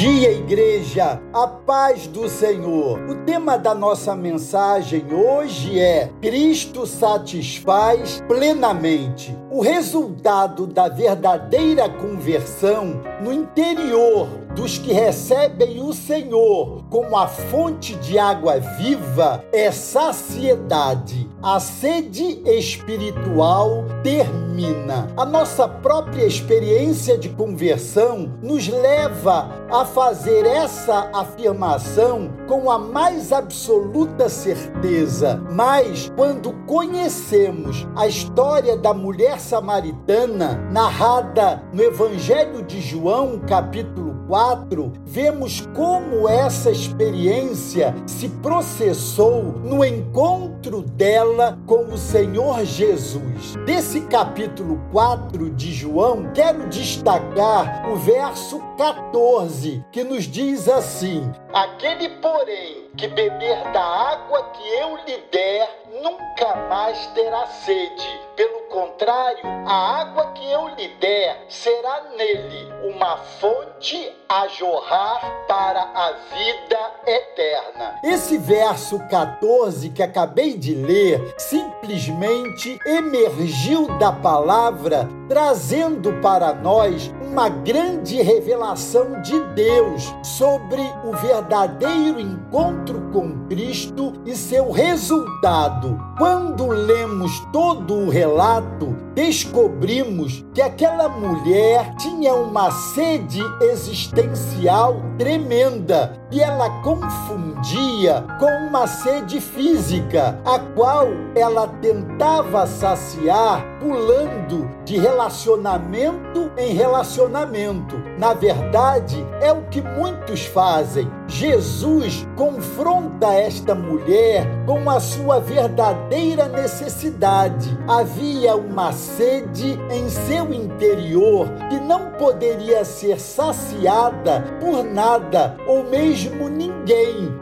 dia, igreja, a paz do Senhor. O tema da nossa mensagem hoje é: Cristo satisfaz plenamente. O resultado da verdadeira conversão no interior dos que recebem o Senhor como a fonte de água viva é saciedade. A sede espiritual termina. A nossa própria experiência de conversão nos leva a fazer essa afirmação com a mais absoluta certeza. Mas quando conhecemos a história da mulher samaritana narrada no Evangelho de João, capítulo 4, vemos como essa experiência se processou no encontro dela com o Senhor Jesus. Desse capítulo 4 de João, quero destacar o verso 14, que nos diz assim: Aquele, porém, que beber da água que eu lhe der, nunca mais terá sede. Pelo contrário, a água que eu lhe der será nele uma fonte a jorrar para a vida eterna. Esse verso 14 que acabei de ler simplesmente emergiu da palavra, trazendo para nós uma grande revelação de Deus sobre o verdadeiro encontro com Cristo e seu resultado. Quando lemos todo o relato, descobrimos que aquela mulher tinha uma sede existencial tremenda e ela confundia com uma sede física, a qual ela tentava saciar pulando de relacionamento em relacionamento. Na verdade, é o que muitos fazem. Jesus confronta esta mulher com a sua verdadeira necessidade. Havia uma sede em seu interior que não poderia ser saciada por nada ou mesmo ninguém,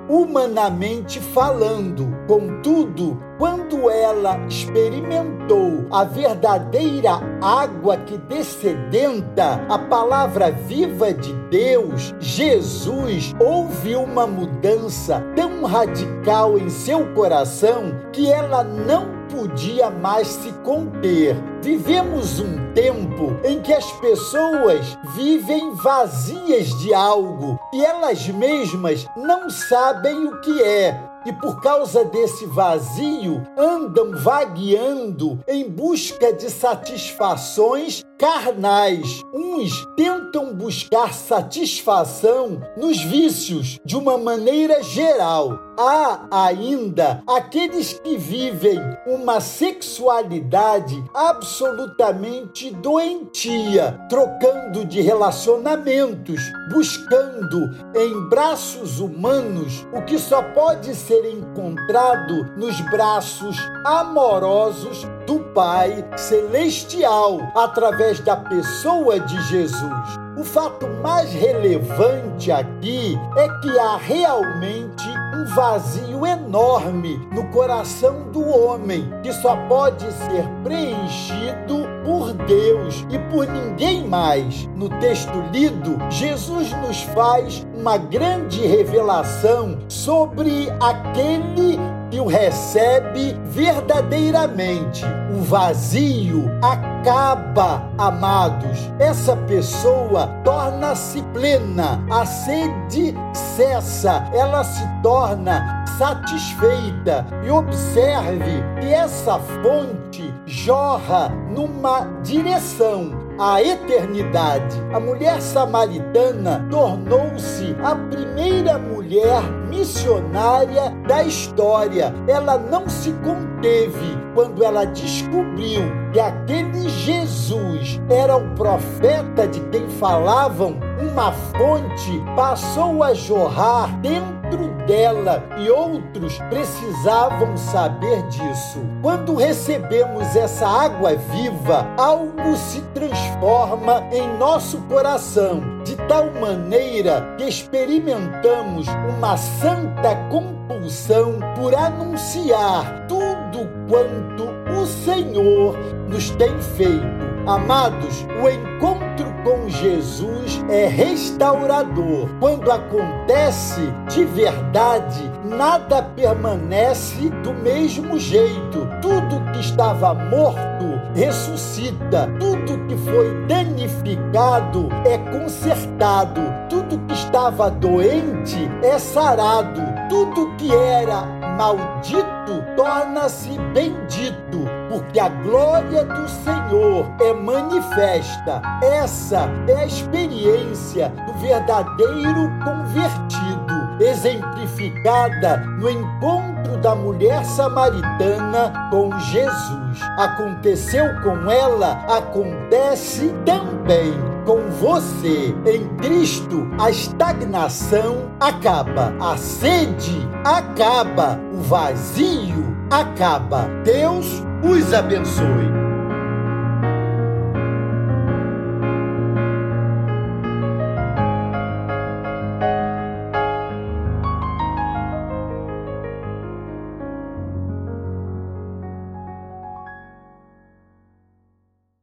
humanamente falando. Contudo, quando ela experimentou a verdadeira água que descedenta, a palavra viva de Deus, Jesus, houve uma mudança tão radical em seu coração que ela não podia mais se conter. Vivemos um tempo em que as pessoas vivem vazias de algo e elas mesmas não sabem o que é e por causa desse vazio andam vagueando em busca de satisfações carnais. Uns tentam buscar satisfação nos vícios de uma maneira geral. Há ainda aqueles que vivem uma sexualidade absolutamente doentia, trocando de relacionamentos, buscando em braços humanos o que só pode ser encontrado nos braços amorosos do Pai Celestial através da pessoa de Jesus. O fato mais relevante aqui é que há realmente um vazio enorme no coração do homem, que só pode ser preenchido por Deus e por ninguém mais. No texto lido, Jesus nos faz uma grande revelação sobre aquele que o recebe verdadeiramente. O vazio acaba, amados. Essa pessoa torna-se plena, a sede cessa, ela se torna satisfeita. E observe que essa fonte jorra numa direção a eternidade. A mulher samaritana tornou-se a primeira mulher missionária da história. Ela não se conteve quando ela descobriu que aquele Jesus era o profeta de quem falavam, uma fonte passou a jorrar dentro dela e outros precisavam saber disso. Quando recebemos essa água viva, algo se transforma em nosso coração, de tal maneira que experimentamos uma santa compulsão por anunciar tudo quanto o Senhor nos tem feito. Amados, o encontro com Jesus é restaurador. Quando acontece de verdade, nada permanece do mesmo jeito. Tudo que estava morto ressuscita. Tudo que foi danificado é consertado. Tudo que estava doente é sarado. Tudo que era maldito torna-se bendito, porque a glória do Senhor é manifesta. Essa é a experiência do verdadeiro convertido, exemplificada no encontro da mulher samaritana com Jesus. Aconteceu com ela, acontece também com você. Em Cristo, a estagnação acaba, a sede acaba, o vazio acaba. Deus os abençoe.